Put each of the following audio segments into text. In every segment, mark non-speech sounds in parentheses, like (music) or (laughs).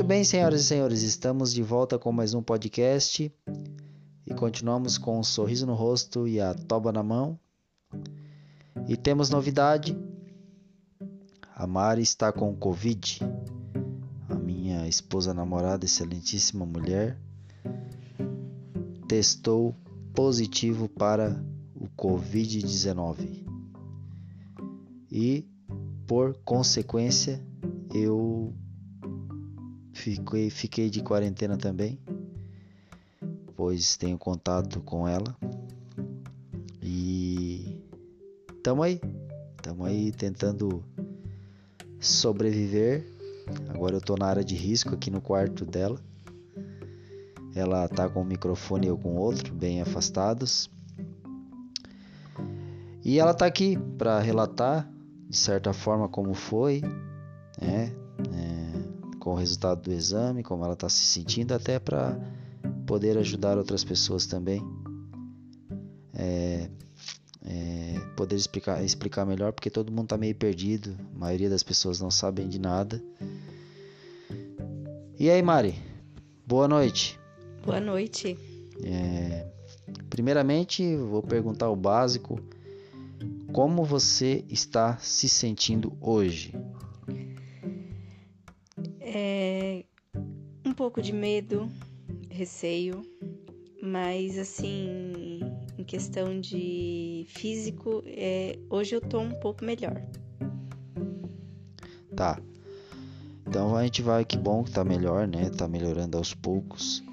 Muito bem, senhoras e senhores, estamos de volta com mais um podcast e continuamos com um sorriso no rosto e a toba na mão. E temos novidade: a Mari está com Covid. A minha esposa namorada, excelentíssima mulher, testou positivo para o Covid-19. E, por consequência, eu fiquei, fiquei de quarentena também, pois tenho contato com ela. E tamo aí, tamo aí tentando sobreviver. Agora eu tô na área de risco aqui no quarto dela. Ela tá com um microfone e eu com outro, bem afastados. E ela tá aqui para relatar de certa forma como foi, né? É, com o resultado do exame, como ela está se sentindo, até para poder ajudar outras pessoas também. É, é, poder explicar, explicar melhor, porque todo mundo está meio perdido, a maioria das pessoas não sabem de nada. E aí, Mari? Boa noite. Boa noite. É, primeiramente, vou perguntar o básico. Como você está se sentindo hoje? Pouco de medo, receio, mas assim, em questão de físico, é, hoje eu tô um pouco melhor. Tá. Então a gente vai, que bom que tá melhor, né? Tá melhorando aos poucos.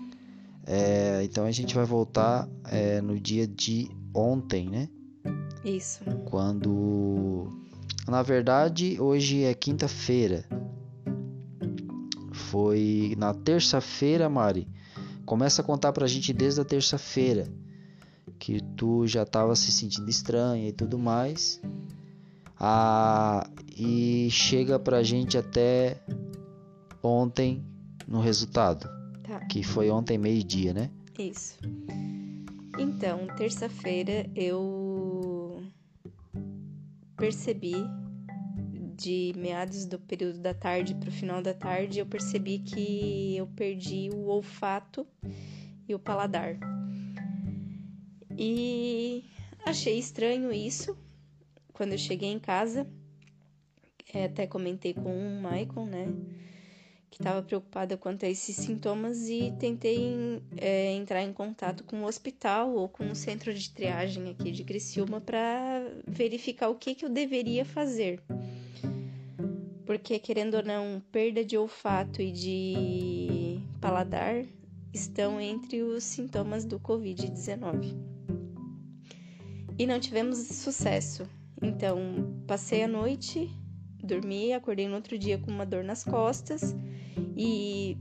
É, então a gente vai voltar é, no dia de ontem, né? Isso. Quando. Na verdade, hoje é quinta-feira. Foi na terça-feira, Mari. Começa a contar pra gente desde a terça-feira. Que tu já tava se sentindo estranha e tudo mais. Ah, e chega pra gente até ontem no resultado. Tá. Que foi ontem meio-dia, né? Isso. Então, terça-feira eu percebi de meados do período da tarde para o final da tarde, eu percebi que eu perdi o olfato e o paladar. E achei estranho isso quando eu cheguei em casa. É, até comentei com o Michael, né? que estava preocupada quanto a esses sintomas e tentei é, entrar em contato com o hospital ou com o centro de triagem aqui de Criciúma para verificar o que, que eu deveria fazer. Porque, querendo ou não, perda de olfato e de paladar estão entre os sintomas do Covid-19. E não tivemos sucesso. Então, passei a noite, dormi, acordei no outro dia com uma dor nas costas e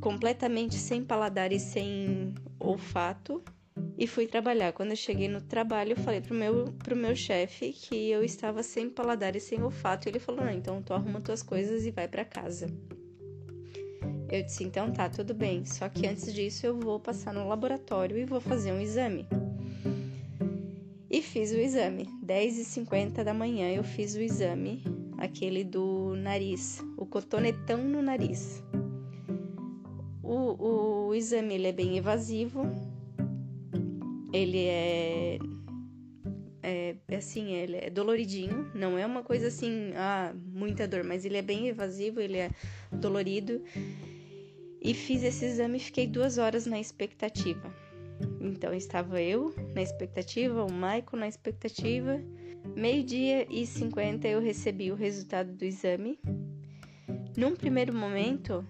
completamente sem paladar e sem olfato e fui trabalhar. Quando eu cheguei no trabalho, eu falei pro meu, pro meu chefe que eu estava sem paladar e sem olfato. E ele falou: Não, então tu arruma tuas coisas e vai para casa. Eu disse: Então tá, tudo bem. Só que antes disso eu vou passar no laboratório e vou fazer um exame. E fiz o exame. 10h50 da manhã eu fiz o exame aquele do nariz, o cotonetão no nariz. O, o exame ele é bem evasivo, ele é, é, assim, ele é doloridinho, não é uma coisa assim, ah, muita dor, mas ele é bem evasivo, ele é dolorido. E fiz esse exame e fiquei duas horas na expectativa. Então estava eu na expectativa, o Michael na expectativa Meio-dia e 50 eu recebi o resultado do exame. Num primeiro momento,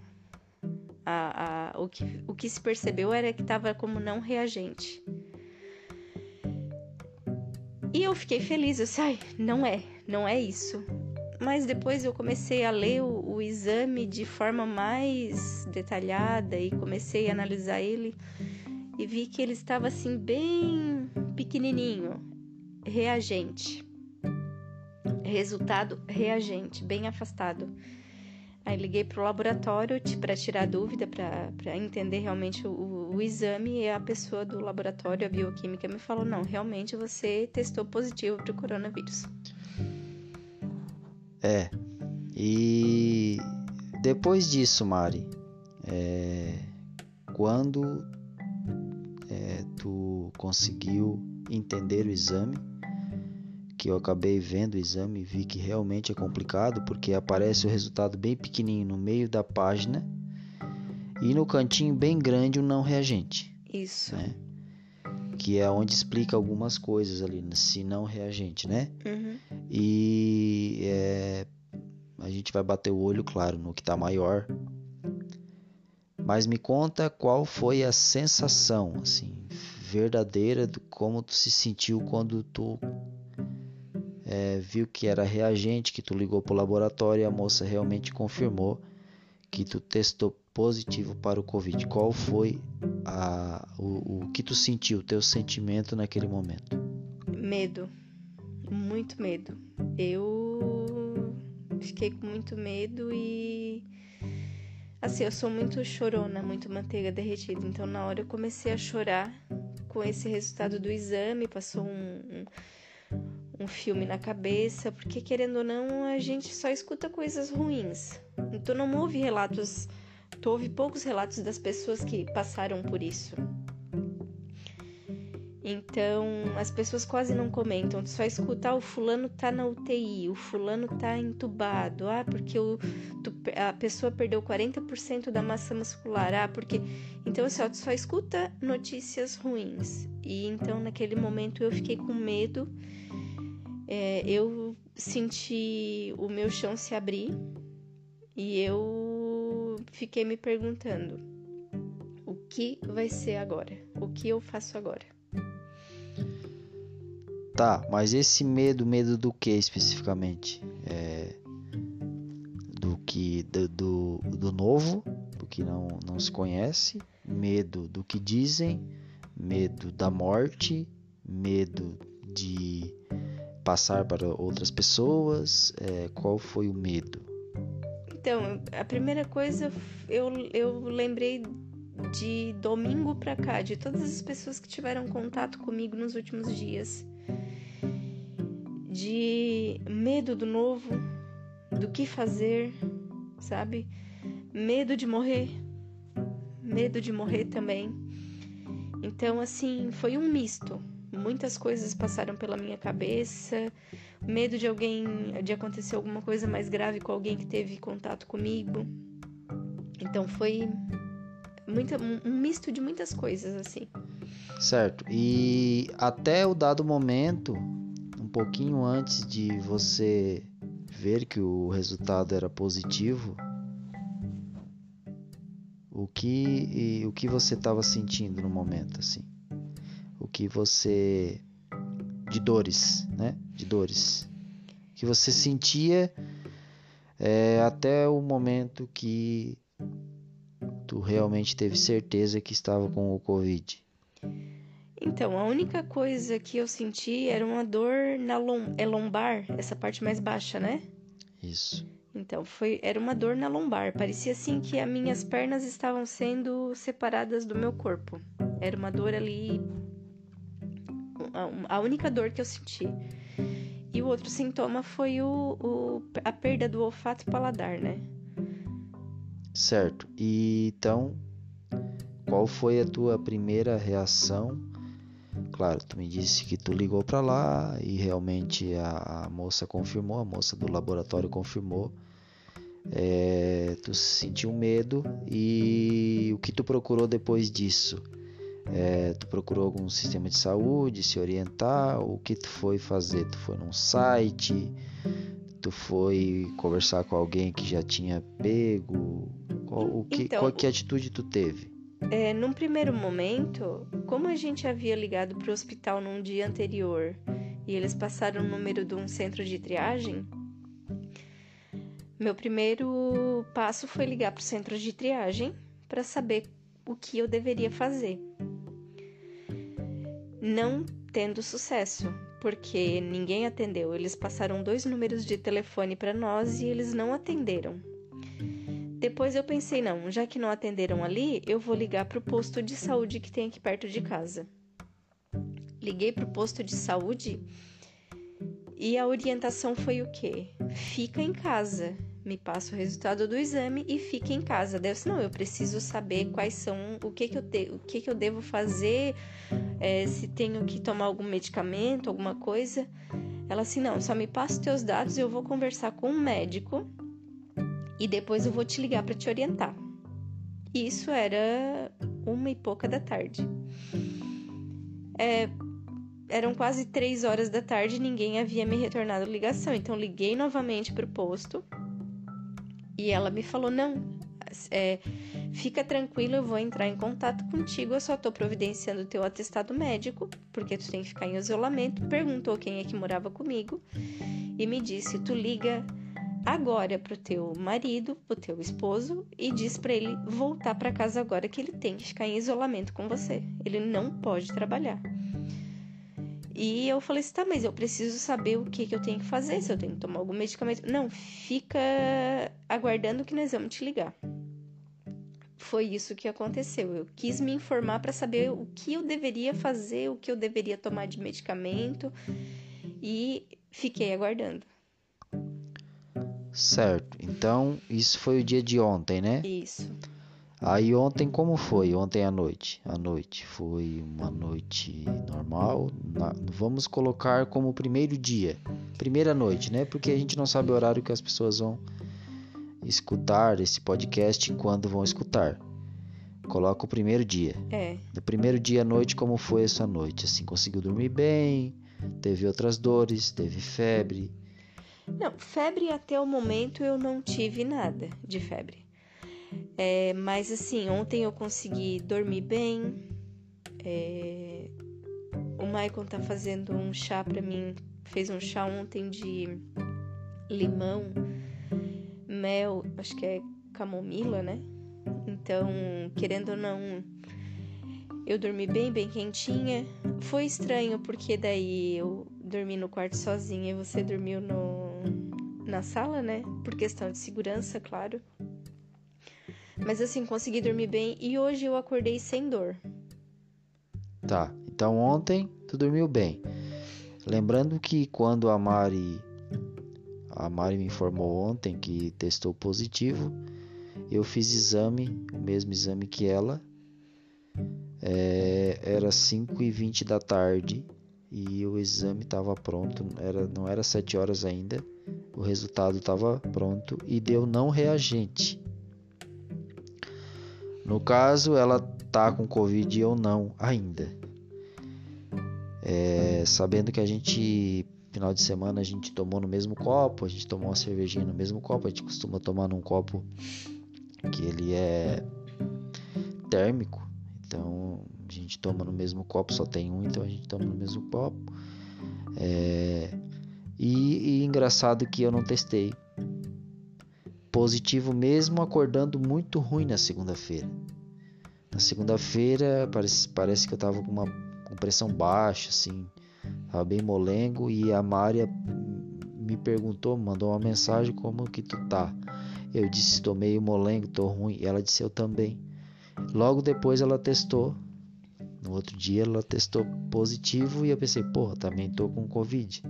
a, a, o, que, o que se percebeu era que estava como não reagente. E eu fiquei feliz, eu disse, ai, não é, não é isso. Mas depois eu comecei a ler o, o exame de forma mais detalhada e comecei a analisar ele e vi que ele estava assim bem pequenininho, reagente. Resultado reagente, bem afastado. Aí liguei para o laboratório para tirar dúvida, para entender realmente o, o, exame, e a pessoa do laboratório, a bioquímica, me falou: não, realmente você testou positivo para o coronavírus. É, e depois disso, Mari, é, quando é, tu conseguiu entender o exame, que eu acabei vendo o exame e vi que realmente é complicado, porque aparece o resultado bem pequenininho no meio da página e no cantinho bem grande o não reagente. Isso. Né? Que é onde explica algumas coisas ali, se não reagente, né? Uhum. E é, a gente vai bater o olho, claro, no que está maior. Mas me conta qual foi a sensação, assim, verdadeira de como tu se sentiu quando tu é, viu que era reagente, que tu ligou para o laboratório e a moça realmente confirmou que tu testou positivo para o Covid. Qual foi a, o, o que tu sentiu, o teu sentimento naquele momento? Medo, muito medo. Eu fiquei com muito medo e assim, eu sou muito chorona, muito manteiga derretida. Então na hora eu comecei a chorar com esse resultado do exame, passou um, um um filme na cabeça, porque querendo ou não, a gente só escuta coisas ruins. Tu não ouve relatos, tu poucos relatos das pessoas que passaram por isso. Então, as pessoas quase não comentam, tu só escuta, ah, o fulano tá na UTI, o fulano tá entubado, ah, porque o, tu, a pessoa perdeu 40% da massa muscular, ah, porque... Então, assim, ó, tu só escuta notícias ruins. E então, naquele momento, eu fiquei com medo é, eu senti o meu chão se abrir e eu fiquei me perguntando: o que vai ser agora? O que eu faço agora? Tá, mas esse medo, medo do que especificamente? É, do que do, do, do novo, do que não, não se conhece, medo do que dizem, medo da morte, medo de passar para outras pessoas? É, qual foi o medo? Então, a primeira coisa eu, eu lembrei de domingo para cá, de todas as pessoas que tiveram contato comigo nos últimos dias. De medo do novo, do que fazer, sabe? Medo de morrer, medo de morrer também. Então, assim, foi um misto muitas coisas passaram pela minha cabeça, medo de alguém, de acontecer alguma coisa mais grave com alguém que teve contato comigo. Então foi muita, um misto de muitas coisas assim. Certo. E até o dado momento, um pouquinho antes de você ver que o resultado era positivo, o que o que você estava sentindo no momento assim? Que você de dores, né? De dores que você sentia é, até o momento que tu realmente teve certeza que estava com o Covid. Então, a única coisa que eu senti era uma dor na lom é lombar, essa parte mais baixa, né? Isso. Então, foi era uma dor na lombar. Parecia assim que as minhas pernas estavam sendo separadas do meu corpo. Era uma dor ali a única dor que eu senti. E o outro sintoma foi o, o, a perda do olfato e paladar, né? Certo. E então, qual foi a tua primeira reação? Claro, tu me disse que tu ligou para lá e realmente a, a, moça confirmou, a moça do laboratório confirmou. É, tu sentiu medo e o que tu procurou depois disso? É, tu procurou algum sistema de saúde, se orientar? O que tu foi fazer? Tu foi num site? Tu foi conversar com alguém que já tinha pego? Qual, o que, então, qual que atitude tu teve? É, num primeiro momento, como a gente havia ligado para o hospital num dia anterior e eles passaram o número de um centro de triagem, meu primeiro passo foi ligar para o centro de triagem para saber o que eu deveria fazer não tendo sucesso, porque ninguém atendeu. Eles passaram dois números de telefone para nós e eles não atenderam. Depois eu pensei, não, já que não atenderam ali, eu vou ligar para o posto de saúde que tem aqui perto de casa. Liguei para o posto de saúde e a orientação foi o quê? Fica em casa, me passa o resultado do exame e fica em casa. Disse, não, eu preciso saber quais são, o que que eu, te, o que que eu devo fazer, é, se tenho que tomar algum medicamento, alguma coisa. Ela assim, não, só me passa os teus dados e eu vou conversar com o um médico e depois eu vou te ligar para te orientar. Isso era uma e pouca da tarde. É, eram quase três horas da tarde e ninguém havia me retornado ligação. Então liguei novamente para o posto e ela me falou: não, é, fica tranquilo, eu vou entrar em contato contigo. Eu só tô providenciando o teu atestado médico, porque tu tem que ficar em isolamento. Perguntou quem é que morava comigo e me disse: tu liga agora pro teu marido, pro teu esposo e diz para ele voltar para casa agora que ele tem que ficar em isolamento com você. Ele não pode trabalhar. E eu falei assim, tá, mas eu preciso saber o que, que eu tenho que fazer, se eu tenho que tomar algum medicamento. Não, fica aguardando que nós vamos te ligar. Foi isso que aconteceu. Eu quis me informar para saber o que eu deveria fazer, o que eu deveria tomar de medicamento e fiquei aguardando. Certo. Então, isso foi o dia de ontem, né? Isso. Aí ontem como foi? Ontem à noite. À noite foi uma noite normal. Na, vamos colocar como primeiro dia, primeira noite, né? Porque a gente não sabe o horário que as pessoas vão escutar esse podcast quando vão escutar. Coloca o primeiro dia. É. No primeiro dia à noite, como foi essa noite? Assim, conseguiu dormir bem? Teve outras dores? Teve febre? Não, febre até o momento eu não tive nada de febre. É, mas assim, ontem eu consegui dormir bem. É, o Michael tá fazendo um chá para mim. Fez um chá ontem de limão, mel, acho que é camomila, né? Então, querendo ou não, eu dormi bem, bem quentinha. Foi estranho porque daí eu dormi no quarto sozinha e você dormiu no, na sala, né? Por questão de segurança, claro. Mas assim, consegui dormir bem e hoje eu acordei sem dor. Tá, então ontem tu dormiu bem. Lembrando que quando a Mari a Mari me informou ontem que testou positivo, eu fiz exame, o mesmo exame que ela. É, era 5 e 20 da tarde e o exame estava pronto, era, não era 7 horas ainda, o resultado estava pronto e deu não reagente. No caso, ela tá com Covid ou não ainda. É, sabendo que a gente, final de semana, a gente tomou no mesmo copo, a gente tomou uma cervejinha no mesmo copo, a gente costuma tomar num copo que ele é térmico, então a gente toma no mesmo copo, só tem um, então a gente toma no mesmo copo. É, e, e engraçado que eu não testei, positivo mesmo acordando muito ruim na segunda-feira. Na segunda-feira parece, parece que eu tava com uma com pressão baixa, assim, tava bem molengo e a Mária me perguntou, mandou uma mensagem como que tu tá. Eu disse tô meio molengo, tô ruim. E ela disse eu também. Logo depois ela testou. No outro dia ela testou positivo e eu pensei, porra, também tô com Covid.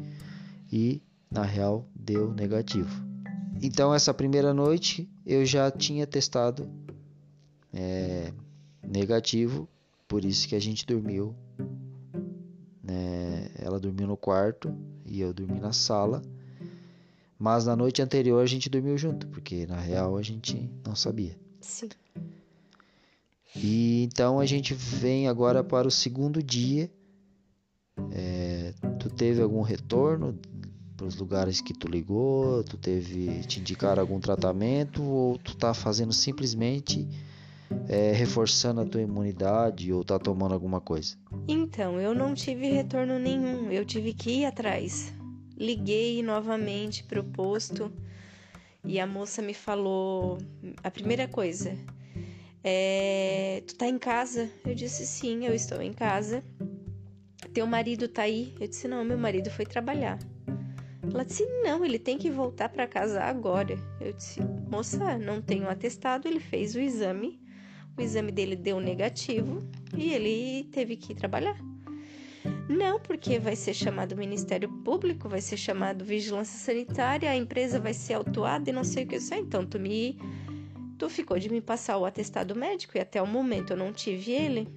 E na real deu negativo. Então, essa primeira noite eu já tinha testado é, negativo, por isso que a gente dormiu. Né? Ela dormiu no quarto e eu dormi na sala. Mas na noite anterior a gente dormiu junto, porque na real a gente não sabia. Sim. E então a gente vem agora para o segundo dia. É, tu teve algum retorno os lugares que tu ligou? Tu teve te indicar algum tratamento ou tu tá fazendo simplesmente é, reforçando a tua imunidade ou tá tomando alguma coisa? Então, eu não tive retorno nenhum. Eu tive que ir atrás. Liguei novamente pro posto e a moça me falou a primeira coisa. É, tu tá em casa? Eu disse sim, eu estou em casa. Teu marido tá aí? Eu disse não, meu marido foi trabalhar. Ela disse: Não, ele tem que voltar para casa agora. Eu disse: Moça, não tenho atestado. Ele fez o exame, o exame dele deu negativo e ele teve que trabalhar. Não, porque vai ser chamado Ministério Público, vai ser chamado Vigilância Sanitária, a empresa vai ser autuada e não sei o que isso é. Então, tu me. Tu ficou de me passar o atestado médico e até o momento eu não tive ele.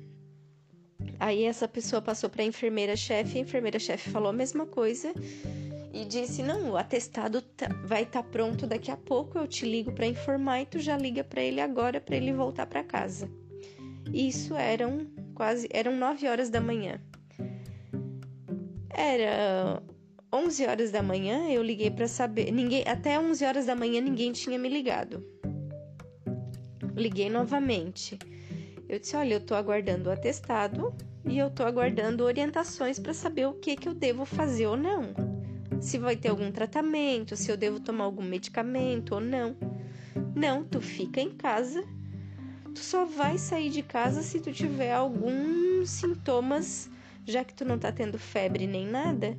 Aí essa pessoa passou para a enfermeira-chefe, a enfermeira-chefe falou a mesma coisa e disse: Não, o atestado tá, vai estar tá pronto daqui a pouco, eu te ligo para informar e tu já liga para ele agora para ele voltar para casa. Isso eram quase eram 9 horas da manhã. Era 11 horas da manhã, eu liguei para saber, ninguém até 11 horas da manhã ninguém tinha me ligado. Liguei novamente. Eu disse: "Olha, eu tô aguardando o atestado e eu tô aguardando orientações para saber o que que eu devo fazer ou não. Se vai ter algum tratamento, se eu devo tomar algum medicamento ou não. Não, tu fica em casa. Tu só vai sair de casa se tu tiver alguns sintomas já que tu não tá tendo febre nem nada,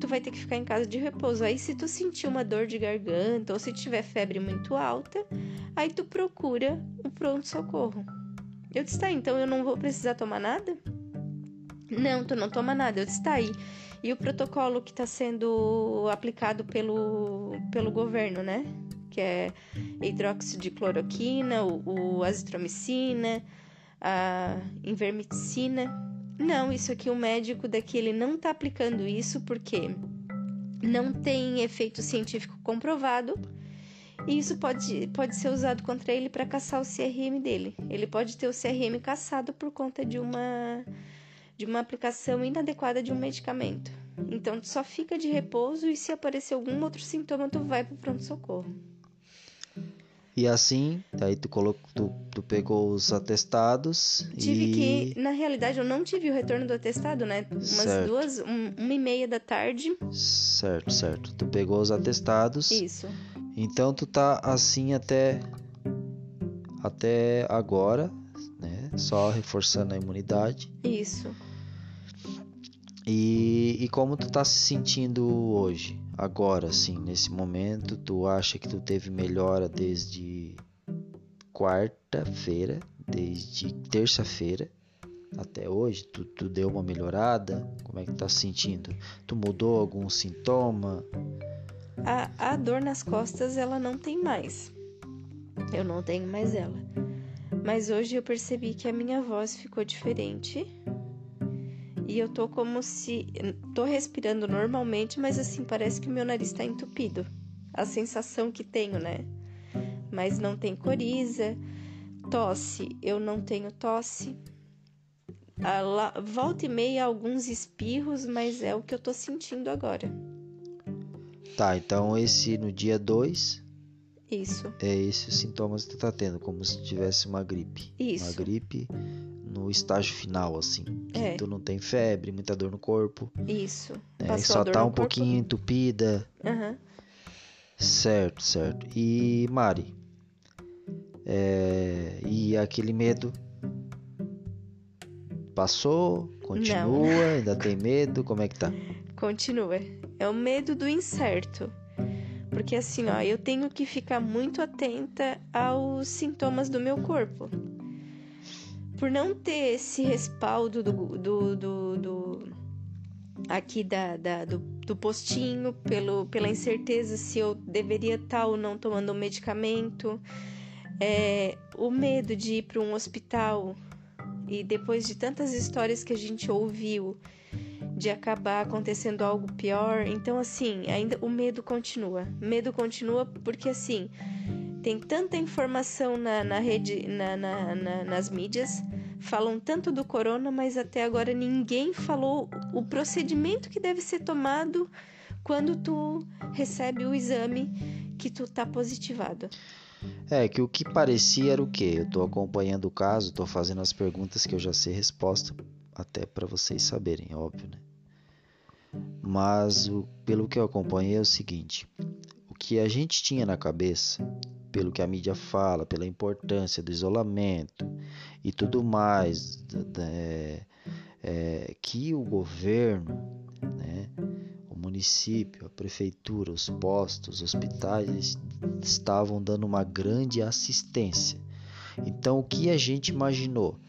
tu vai ter que ficar em casa de repouso. Aí, se tu sentir uma dor de garganta ou se tiver febre muito alta, aí tu procura o pronto-socorro. Eu disse, tá, então eu não vou precisar tomar nada? Não, tu não toma nada. Eu disse, tá aí. E o protocolo que está sendo aplicado pelo, pelo governo, né? Que é hidroxidicloroquina, o, o azitromicina, a invermicina não, isso aqui o médico daqui ele não está aplicando isso porque não tem efeito científico comprovado. E isso pode, pode ser usado contra ele para caçar o CRM dele. Ele pode ter o CRM caçado por conta de uma de uma aplicação inadequada de um medicamento. Então, tu só fica de repouso e se aparecer algum outro sintoma, tu vai para o pronto-socorro. E assim, aí tu, colocou, tu, tu pegou os atestados tive e... que, na realidade, eu não tive o retorno do atestado, né? Umas certo. duas, um, uma e meia da tarde. Certo, certo. Tu pegou os atestados. Isso. Então tu tá assim até até agora, né? Só reforçando a imunidade. Isso. E, e como tu tá se sentindo hoje? agora, assim, nesse momento, tu acha que tu teve melhora desde quarta-feira, desde terça-feira até hoje? Tu, tu, deu uma melhorada? Como é que tá se sentindo? Tu mudou algum sintoma? A, a dor nas costas, ela não tem mais. Eu não tenho mais ela. Mas hoje eu percebi que a minha voz ficou diferente e eu tô como se. tô respirando normalmente, mas assim, parece que o meu nariz tá entupido. A sensação que tenho, né? Mas não tem coriza. Tosse, eu não tenho tosse. A, volta e meia alguns espirros, mas é o que eu tô sentindo agora. Tá, então esse no dia 2. Isso. É esses sintomas que tu tá tendo, como se tivesse uma gripe. Isso. Uma gripe no estágio final, assim. É. Tu não tem febre, muita dor no corpo. Isso. Né? Só tá um pouquinho corpo. entupida. Uhum. Certo, certo. E Mari? É... E aquele medo? Passou? Continua? Não. (laughs) Ainda tem medo? Como é que tá? Continua. É o medo do incerto. Porque assim, ó, eu tenho que ficar muito atenta aos sintomas do meu corpo por não ter esse respaldo do, do, do, do aqui da, da do, do, postinho, pelo, pela incerteza se eu deveria estar ou não tomando um medicamento, é, o medo de ir para um hospital e depois de tantas histórias que a gente ouviu de acabar acontecendo algo pior, então assim ainda o medo continua, medo continua porque assim tem tanta informação na, na rede, na, na, na, nas mídias, falam tanto do corona, mas até agora ninguém falou o procedimento que deve ser tomado quando tu recebe o exame que tu tá positivado. É, que o que parecia era o quê? Eu tô acompanhando o caso, tô fazendo as perguntas que eu já sei resposta, até para vocês saberem, óbvio, né? Mas o, pelo que eu acompanhei é o seguinte: o que a gente tinha na cabeça pelo que a mídia fala, pela importância do isolamento e tudo mais, é, é, que o governo, né, o município, a prefeitura, os postos, os hospitais estavam dando uma grande assistência. Então, o que a gente imaginou?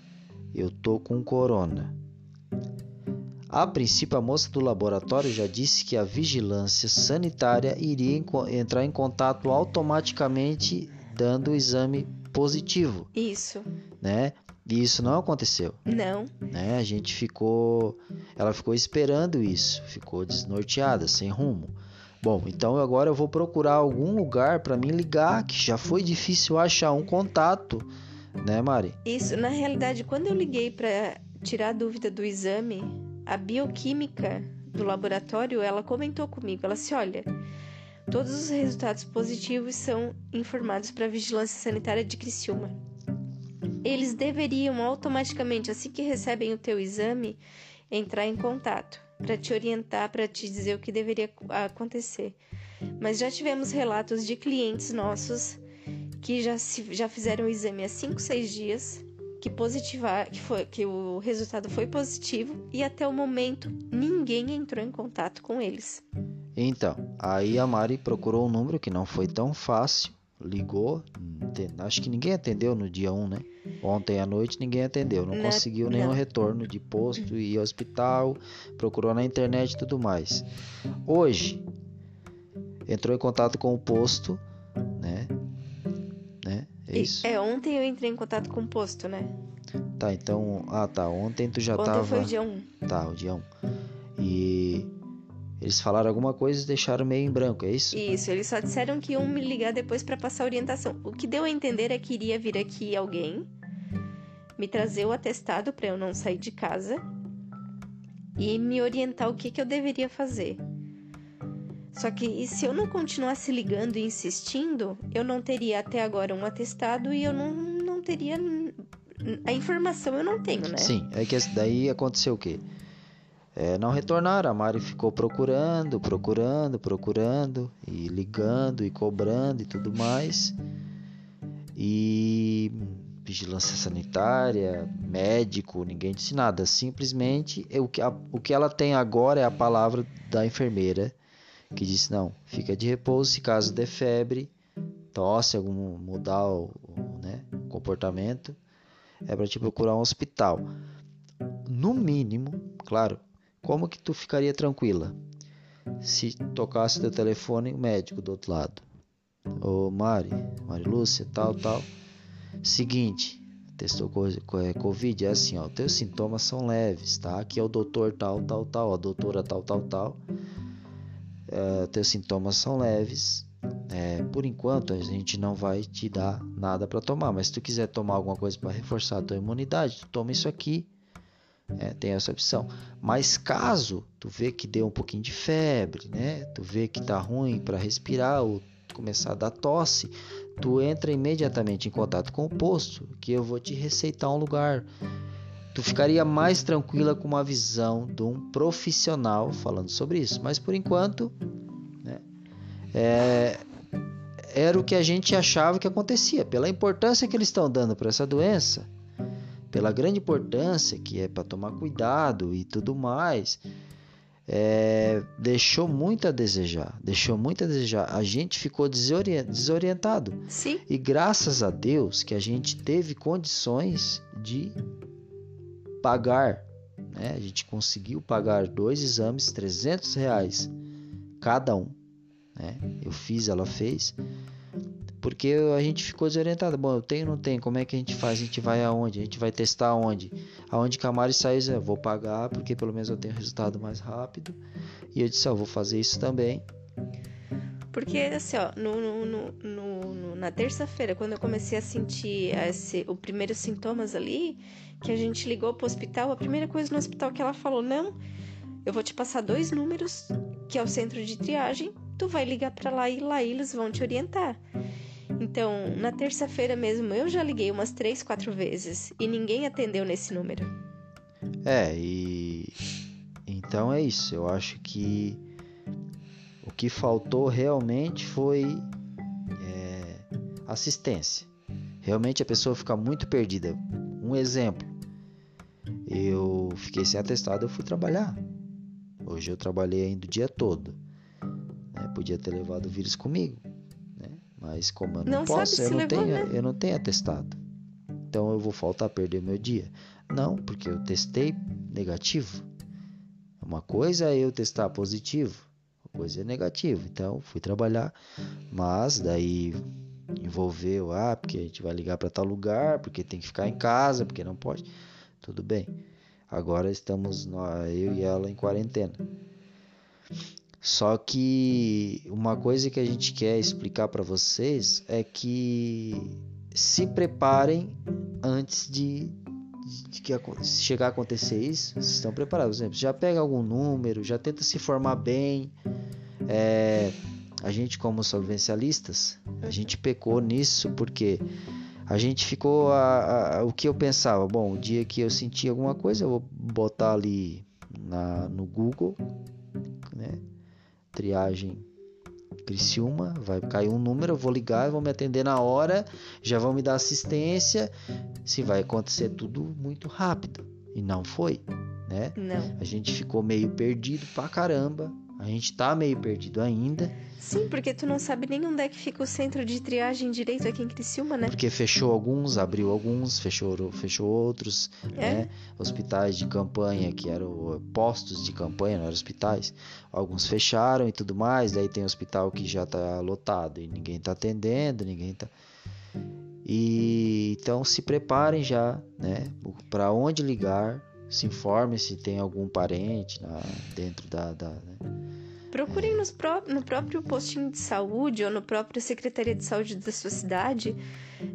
Eu tô com corona. A princípio, a moça do laboratório já disse que a vigilância sanitária iria entrar em contato automaticamente dando o exame positivo. Isso. Né? E isso não aconteceu. Não. Né? A gente ficou. Ela ficou esperando isso, ficou desnorteada, sem rumo. Bom, então agora eu vou procurar algum lugar para me ligar, que já foi difícil achar um contato, né, Mari? Isso, na realidade, quando eu liguei para tirar a dúvida do exame, a bioquímica do laboratório, ela comentou comigo, ela disse, olha, todos os resultados positivos são informados para a Vigilância Sanitária de Criciúma. Eles deveriam automaticamente, assim que recebem o teu exame, entrar em contato para te orientar, para te dizer o que deveria acontecer. Mas já tivemos relatos de clientes nossos que já, se, já fizeram o exame há 5, 6 dias, que, positiva, que, foi, que o resultado foi positivo e até o momento ninguém entrou em contato com eles. Então, aí a Mari procurou um número que não foi tão fácil, ligou, acho que ninguém atendeu no dia 1, né? Ontem à noite ninguém atendeu, não na, conseguiu nenhum não. retorno de posto e hospital, procurou na internet e tudo mais. Hoje entrou em contato com o posto, né? É isso. É, ontem eu entrei em contato com o posto, né? Tá, então, ah, tá, ontem tu já ontem tava Ontem foi o dia 1. Tá, o dia 1. E eles falaram alguma coisa e deixaram meio em branco, é isso? Isso, eles só disseram que iam me ligar depois para passar orientação. O que deu a entender é que iria vir aqui alguém me trazer o atestado para eu não sair de casa e me orientar o que, que eu deveria fazer. Só que se eu não continuasse ligando e insistindo, eu não teria até agora um atestado e eu não, não teria. A informação eu não tenho, né? Sim, é que daí aconteceu o quê? É, não retornaram. A Mari ficou procurando, procurando, procurando, e ligando e cobrando e tudo mais. E vigilância sanitária, médico, ninguém disse nada. Simplesmente o que, a, o que ela tem agora é a palavra da enfermeira que disse: não, fica de repouso se caso der febre, tosse, algum mudar o, né, comportamento, é para te procurar um hospital. No mínimo, claro, como que tu ficaria tranquila se tocasse teu telefone o médico do outro lado? Ô Mari, Mari Lúcia, tal, tal. Seguinte, testou é, Covid, é assim, ó, teus sintomas são leves, tá? Aqui é o doutor tal, tal, tal, a doutora tal, tal, tal. É, teus sintomas são leves. É, por enquanto a gente não vai te dar nada para tomar, mas se tu quiser tomar alguma coisa para reforçar a tua imunidade, tu toma isso aqui. É, tem essa opção. Mas caso tu vê que deu um pouquinho de febre, né? Tu vê que tá ruim para respirar ou começar a dar tosse, tu entra imediatamente em contato com o posto, que eu vou te receitar um lugar. Tu ficaria mais tranquila com uma visão de um profissional falando sobre isso. Mas por enquanto, né, é, era o que a gente achava que acontecia. Pela importância que eles estão dando para essa doença, pela grande importância que é para tomar cuidado e tudo mais, é, deixou muito a desejar. Deixou muito a desejar. A gente ficou desorientado. Sim. E graças a Deus que a gente teve condições de pagar. Né? A gente conseguiu pagar dois exames, 300 reais cada um. Né? Eu fiz, ela fez. Porque a gente ficou desorientado. Bom, eu tenho não tenho? Como é que a gente faz? A gente vai aonde? A gente vai testar aonde? Aonde Camaro sai, eu vou pagar, porque pelo menos eu tenho resultado mais rápido. E eu disse, ó, vou fazer isso também. Porque, assim, ó, no, no, no, na terça-feira, quando eu comecei a sentir esse, os primeiros sintomas ali, que a gente ligou pro hospital, a primeira coisa no hospital que ela falou, não, eu vou te passar dois números, que é o centro de triagem, tu vai ligar para lá e lá eles vão te orientar. Então, na terça-feira mesmo, eu já liguei umas três, quatro vezes e ninguém atendeu nesse número. É, e. Então é isso. Eu acho que o que faltou realmente foi é, assistência. Realmente a pessoa fica muito perdida. Um exemplo: eu fiquei sem atestado, eu fui trabalhar. Hoje eu trabalhei ainda o dia todo. Né? Podia ter levado o vírus comigo. Mas como eu não, não posso, eu não, levou, tenho, né? eu não tenho atestado. Então eu vou faltar a perder meu dia. Não, porque eu testei negativo. Uma coisa é eu testar positivo, coisa negativo. Então, fui trabalhar, mas daí envolveu, ah, porque a gente vai ligar para tal lugar, porque tem que ficar em casa, porque não pode. Tudo bem. Agora estamos eu e ela em quarentena. Só que uma coisa que a gente quer explicar para vocês é que se preparem antes de, de que chegar a acontecer isso. Vocês estão preparados? Exemplo, já pega algum número, já tenta se formar bem. É, a gente, como solvencialistas, a gente pecou nisso porque a gente ficou a, a, o que eu pensava. Bom, o dia que eu sentir alguma coisa, eu vou botar ali na, no Google, né? Triagem Criciúma, vai cair um número, eu vou ligar, vou me atender na hora, já vão me dar assistência. Se vai acontecer tudo muito rápido. E não foi, né? Não. A gente ficou meio perdido pra caramba a gente tá meio perdido ainda. Sim, porque tu não sabe nem onde é que fica o centro de triagem direito aqui em Criciúma, né? Porque fechou alguns, abriu alguns, fechou, fechou outros, é? né? Hospitais de campanha, que eram postos de campanha, não eram hospitais. Alguns fecharam e tudo mais, daí tem hospital que já tá lotado e ninguém tá atendendo, ninguém tá... E então se preparem já, né? Para onde ligar, se informe se tem algum parente na, dentro da, da né? Procurem nos pró no próprio postinho de saúde ou no próprio Secretaria de Saúde da sua cidade.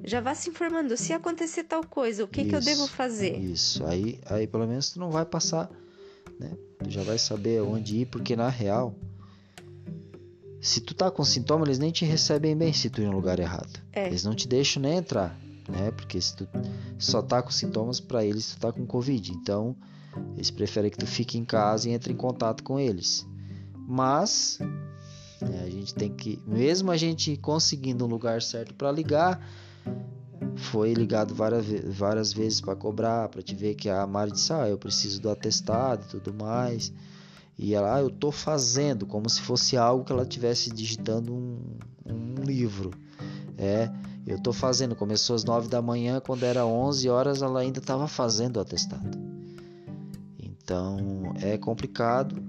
Já vá se informando. Se acontecer tal coisa, o que, isso, que eu devo fazer? Isso. Aí, aí pelo menos tu não vai passar, né? Tu já vai saber onde ir, porque na real, se tu tá com sintoma, eles nem te recebem bem se tu ir no lugar errado. É. Eles não te deixam nem entrar, né? Porque se tu só tá com sintomas, para eles tu tá com Covid. Então, eles preferem que tu fique em casa e entre em contato com eles. Mas é, a gente tem que, mesmo a gente conseguindo um lugar certo para ligar, foi ligado várias, várias vezes para cobrar, para te ver que a Mari disse: Ah, eu preciso do atestado e tudo mais. E ela, ah, eu tô fazendo, como se fosse algo que ela tivesse digitando um, um livro. É, eu tô fazendo. Começou às 9 da manhã, quando era 11 horas, ela ainda estava fazendo o atestado. Então é complicado.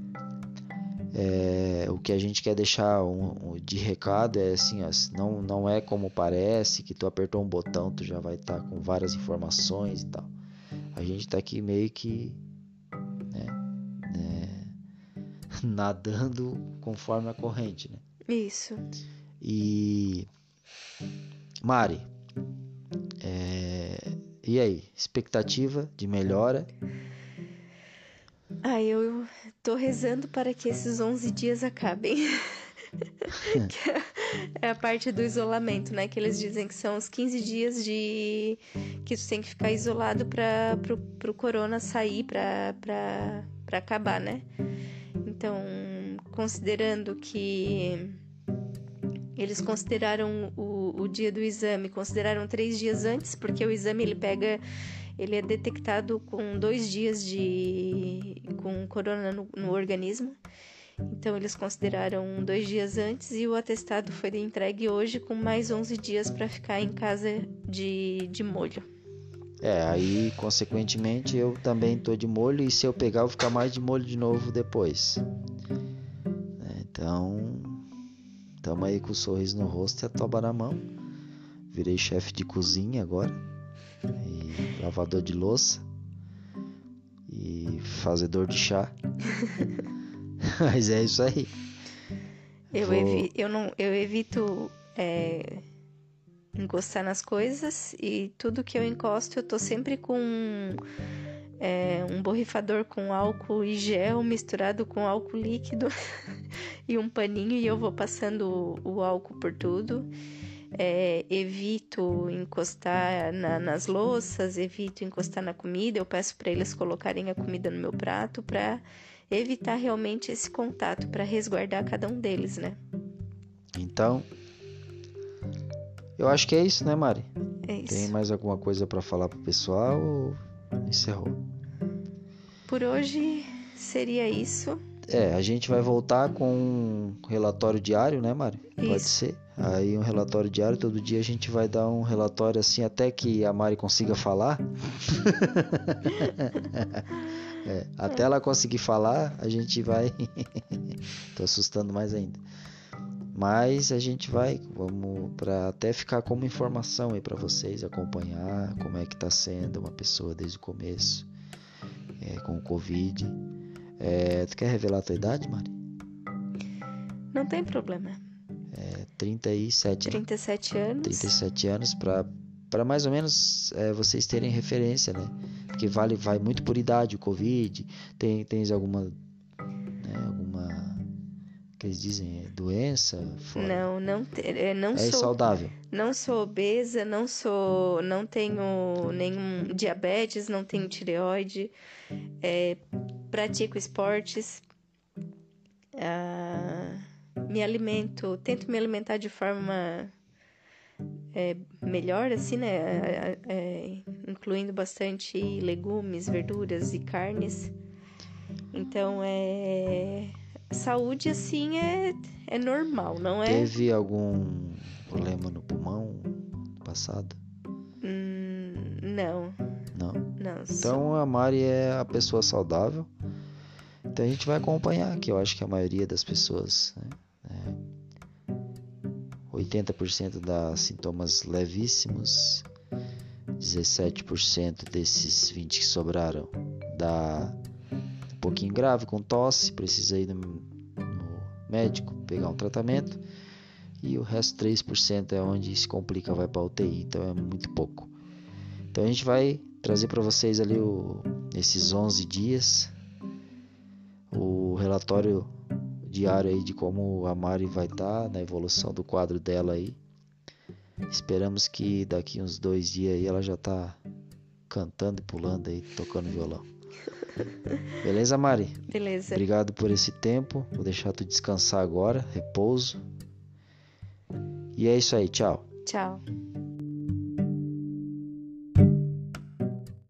É, o que a gente quer deixar um, um, de recado é assim, ó, não, não é como parece que tu apertou um botão, tu já vai estar tá com várias informações e tal. A gente está aqui meio que né, né, (laughs) nadando conforme a corrente, né? Isso. E Mari, é, e aí, expectativa de melhora? Ah, eu tô rezando para que esses 11 dias acabem. (laughs) é a parte do isolamento, né? Que eles dizem que são os 15 dias de que tu tem que ficar isolado para pro, pro corona sair, para para acabar, né? Então, considerando que eles consideraram o, o dia do exame, consideraram três dias antes, porque o exame ele pega ele é detectado com dois dias de com corona no, no organismo. Então eles consideraram dois dias antes e o atestado foi entregue hoje com mais 11 dias para ficar em casa de, de molho. É, aí consequentemente eu também tô de molho e se eu pegar eu vou ficar mais de molho de novo depois. É, então, tamo aí com o sorriso no rosto e a toba na mão. Virei chefe de cozinha agora e lavador de louça e fazedor de chá. (laughs) Mas é isso aí. Eu, Vou... evi eu, não, eu evito é, encostar nas coisas e tudo que eu encosto eu tô sempre com é, um borrifador com álcool e gel misturado com álcool líquido (laughs) e um paninho e eu vou passando o, o álcool por tudo é, evito encostar na, nas louças, evito encostar na comida. Eu peço para eles colocarem a comida no meu prato para evitar realmente esse contato, para resguardar cada um deles, né? Então, eu acho que é isso, né, Mari? É isso. Tem mais alguma coisa para falar pro pessoal ou encerrou? Por hoje seria isso. É, a gente vai voltar com um relatório diário, né, Mari? Isso. Pode ser. Aí um relatório diário, todo dia a gente vai dar um relatório assim até que a Mari consiga falar. (laughs) É, até ela conseguir falar, a gente vai. (laughs) Tô assustando mais ainda. Mas a gente vai, vamos para até ficar como informação aí para vocês acompanhar como é que tá sendo uma pessoa desde o começo é, com o Covid. É, tu quer revelar a tua idade, Mari? Não tem problema. É 37. 37 anos. 37 anos para para mais ou menos é, vocês terem referência, né? Porque vale vai muito por idade o Covid. Tem tens alguma né, alguma que eles dizem é doença? Fora? Não, não é, não é sou saudável. Não sou obesa, não sou não tenho nenhum diabetes, não tenho tireoide. É, pratico esportes. Ah, me alimento, tento me alimentar de forma é, melhor, assim, né? É, é, incluindo bastante legumes, verduras e carnes. Então, é. Saúde, assim, é, é normal, não é? Teve algum problema no pulmão no passado? Hum, não. Não? Não. Então, a Mari é a pessoa saudável. Então, a gente vai acompanhar, que eu acho que a maioria das pessoas. Né? 80% dá sintomas levíssimos, 17% desses 20 que sobraram dá um pouquinho grave com tosse, precisa ir no, no médico pegar um tratamento e o resto 3% é onde se complica, vai para UTI, então é muito pouco. Então a gente vai trazer para vocês ali o, esses 11 dias o relatório diário aí de como a Mari vai estar tá, na evolução do quadro dela aí. Esperamos que daqui uns dois dias aí ela já tá cantando e pulando aí, tocando violão. Beleza, Mari? Beleza. Obrigado por esse tempo. Vou deixar tu descansar agora, repouso. E é isso aí, tchau. Tchau.